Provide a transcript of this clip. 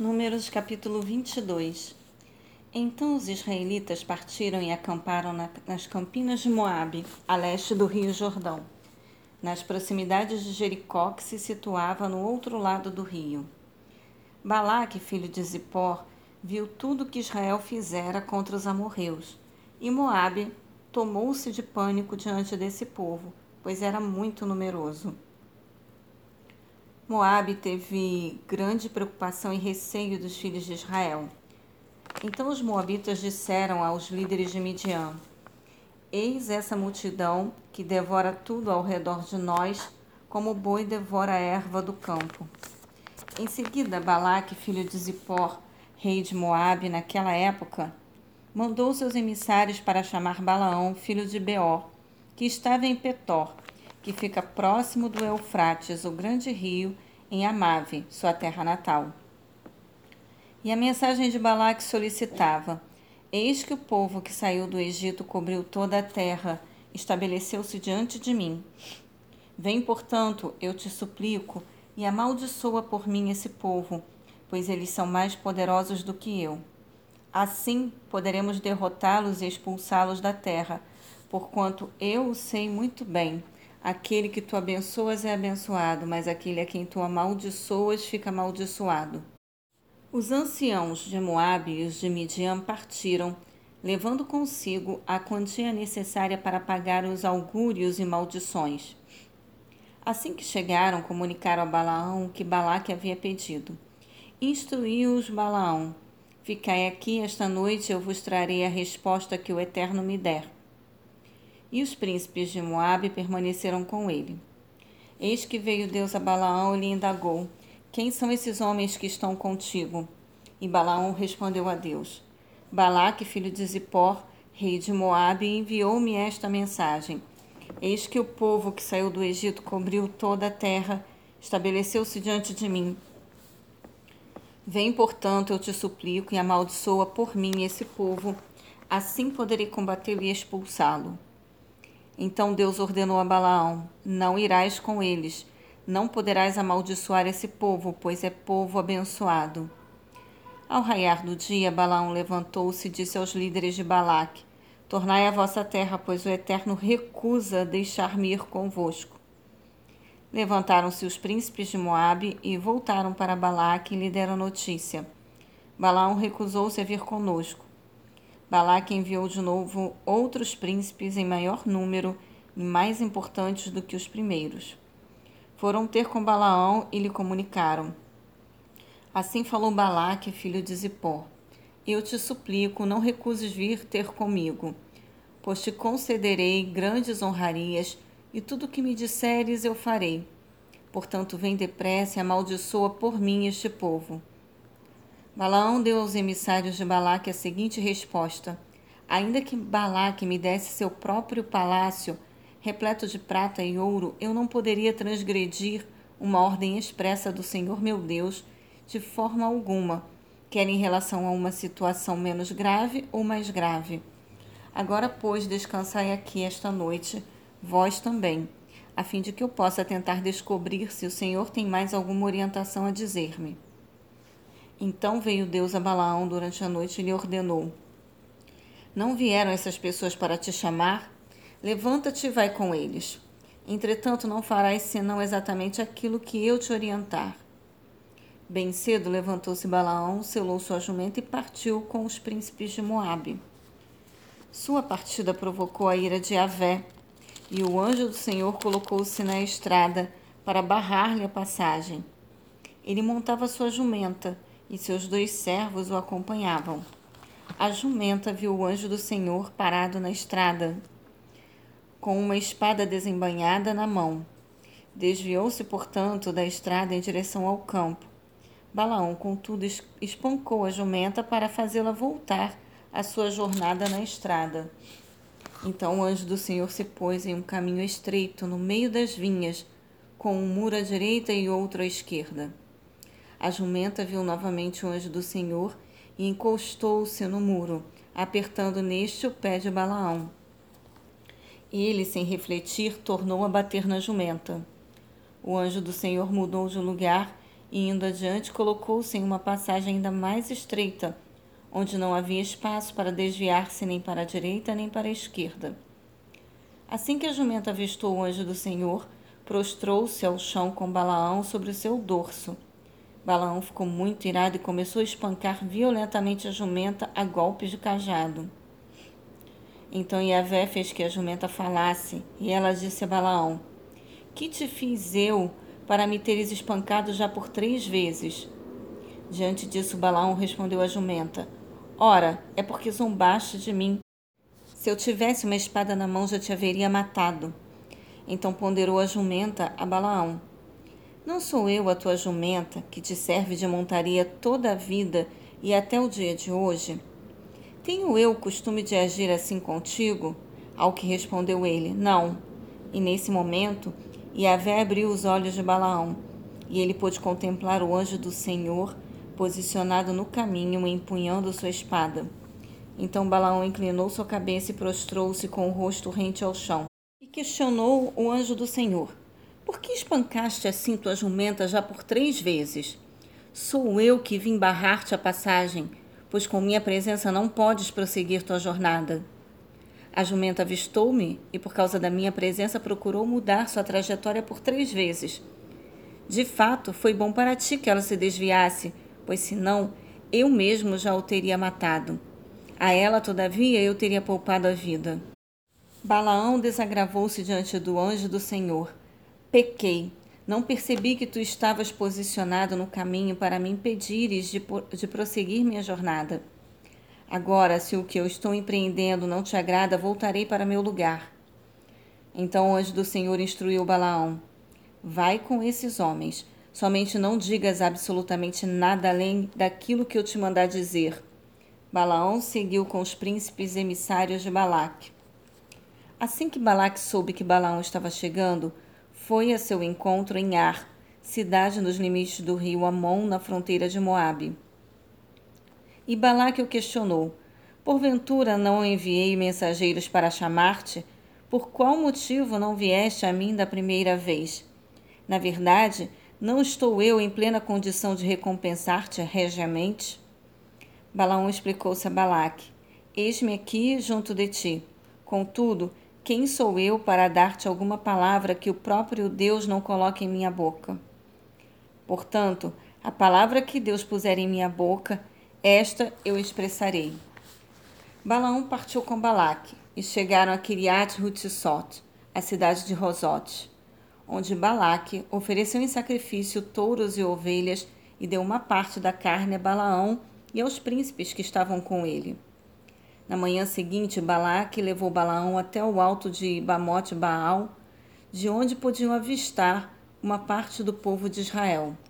Números capítulo 22 Então os israelitas partiram e acamparam na, nas campinas de Moabe, a leste do rio Jordão, nas proximidades de Jericó, que se situava no outro lado do rio. Balaque, filho de Zippor, viu tudo que Israel fizera contra os amorreus, e Moabe tomou-se de pânico diante desse povo, pois era muito numeroso. Moabe teve grande preocupação e receio dos filhos de Israel. Então os moabitas disseram aos líderes de Midian: Eis essa multidão que devora tudo ao redor de nós, como o boi devora a erva do campo. Em seguida, Balaque, filho de Zippor, rei de Moabe naquela época, mandou seus emissários para chamar Balaão, filho de Beor, que estava em Petor, que fica próximo do Eufrates, o grande rio, em Amave, sua terra natal. E a mensagem de Balaque solicitava: Eis que o povo que saiu do Egito cobriu toda a terra, estabeleceu-se diante de mim. Vem, portanto, eu te suplico, e amaldiçoa por mim esse povo, pois eles são mais poderosos do que eu. Assim poderemos derrotá-los e expulsá-los da terra, porquanto eu o sei muito bem Aquele que tu abençoas é abençoado, mas aquele a quem tu amaldiçoas fica amaldiçoado. Os anciãos de Moabe e os de Midian partiram, levando consigo a quantia necessária para pagar os augúrios e maldições. Assim que chegaram, comunicaram a Balaão o que Balaque havia pedido. Instruiu-os Balaão: Ficai aqui esta noite, eu vos trarei a resposta que o Eterno me der. E os príncipes de Moabe permaneceram com ele. Eis que veio Deus a Balaão e lhe indagou: Quem são esses homens que estão contigo? E Balaão respondeu a Deus: Balaque, filho de Zippor, rei de Moabe, enviou-me esta mensagem. Eis que o povo que saiu do Egito cobriu toda a terra, estabeleceu-se diante de mim. Vem, portanto, eu te suplico, e amaldiçoa por mim esse povo, assim poderei combatê-lo e expulsá-lo. Então Deus ordenou a Balaão: Não irás com eles, não poderás amaldiçoar esse povo, pois é povo abençoado. Ao raiar do dia, Balaão levantou-se e disse aos líderes de Balaque: Tornai a vossa terra, pois o Eterno recusa deixar-me ir convosco. Levantaram-se os príncipes de Moabe e voltaram para Balaque e lhe deram notícia. Balaão recusou-se a vir conosco. Balaque enviou de novo outros príncipes em maior número e mais importantes do que os primeiros. Foram ter com Balaão e lhe comunicaram. Assim falou Balaque, filho de Zippor: Eu te suplico, não recuses vir ter comigo, pois te concederei grandes honrarias e tudo o que me disseres eu farei. Portanto, vem depressa e amaldiçoa por mim este povo. Balaão deu aos emissários de Balaque a seguinte resposta: Ainda que Balaque me desse seu próprio palácio, repleto de prata e ouro, eu não poderia transgredir uma ordem expressa do Senhor meu Deus de forma alguma, quer em relação a uma situação menos grave ou mais grave. Agora, pois, descansai aqui esta noite, vós também, a fim de que eu possa tentar descobrir se o Senhor tem mais alguma orientação a dizer-me. Então veio Deus a Balaão durante a noite e lhe ordenou: Não vieram essas pessoas para te chamar? Levanta-te e vai com eles. Entretanto, não farás senão exatamente aquilo que eu te orientar. Bem cedo levantou-se Balaão, selou sua jumenta e partiu com os príncipes de Moabe. Sua partida provocou a ira de Avé, e o anjo do Senhor colocou-se na estrada para barrar-lhe a passagem. Ele montava sua jumenta e seus dois servos o acompanhavam. A jumenta viu o anjo do Senhor parado na estrada, com uma espada desembanhada na mão. Desviou-se, portanto, da estrada em direção ao campo. Balaão, contudo, espancou a jumenta para fazê-la voltar à sua jornada na estrada. Então o anjo do Senhor se pôs em um caminho estreito no meio das vinhas, com um muro à direita e outro à esquerda. A jumenta viu novamente o anjo do Senhor e encostou-se no muro, apertando neste o pé de Balaão. Ele, sem refletir, tornou a bater na jumenta. O anjo do Senhor mudou de lugar e, indo adiante, colocou-se em uma passagem ainda mais estreita, onde não havia espaço para desviar-se nem para a direita nem para a esquerda. Assim que a jumenta avistou o anjo do Senhor, prostrou-se ao chão com Balaão sobre o seu dorso. Balaão ficou muito irado e começou a espancar violentamente a jumenta a golpes de cajado. Então Yahvé fez que a jumenta falasse, e ela disse a Balaão: Que te fiz eu para me teres espancado já por três vezes? Diante disso, Balaão respondeu à jumenta: Ora, é porque zombaste de mim se eu tivesse uma espada na mão, já te haveria matado. Então ponderou a jumenta a Balaão: Não sou eu a tua jumenta, que te serve de montaria toda a vida e até o dia de hoje? Tenho eu costume de agir assim contigo? Ao que respondeu ele: Não. E nesse momento, Yahvé abriu os olhos de Balaão, e ele pôde contemplar o anjo do Senhor posicionado no caminho, empunhando sua espada. Então Balaão inclinou sua cabeça e prostrou-se com o rosto rente ao chão. E questionou o anjo do Senhor: espancaste assim tua jumenta já por três vezes? Sou eu que vim barrar-te a passagem, pois com minha presença não podes prosseguir tua jornada. A jumenta avistou-me e, por causa da minha presença, procurou mudar sua trajetória por três vezes. De fato, foi bom para ti que ela se desviasse, pois senão eu mesmo já o teria matado. A ela, todavia, eu teria poupado a vida. Balaão desagravou-se diante do anjo do Senhor. Pequei. Não percebi que tu estavas posicionado no caminho para me impedires de, de prosseguir minha jornada. Agora, se o que eu estou empreendendo não te agrada, voltarei para meu lugar. Então o anjo do Senhor instruiu Balaão: Vai com esses homens, somente não digas absolutamente nada além daquilo que eu te mandar dizer Balaão seguiu com os príncipes emissários de Balaque. Assim que Balaque soube que Balaão estava chegando, foi a seu encontro em Ar, cidade nos limites do rio Amon, na fronteira de Moabe. E Balaque o questionou: Porventura não enviei mensageiros para chamar-te? Por qual motivo não vieste a mim da primeira vez? Na verdade, não estou eu em plena condição de recompensar-te regiamente? Balaão explicou-se a Balaque: Eis-me aqui junto de ti. Contudo, quem sou eu para dar-te alguma palavra que o próprio Deus não coloque em minha boca? Portanto, a palavra que Deus puser em minha boca, esta eu expressarei. Balaão partiu com Balaque e chegaram a Kiriat Hutsot, a cidade de Rosote, onde Balaque ofereceu em sacrifício touros e ovelhas e deu uma parte da carne a Balaão e aos príncipes que estavam com ele. Na manhã seguinte, Balaque levou Balaão até o alto de Bamote Baal, de onde podiam avistar uma parte do povo de Israel.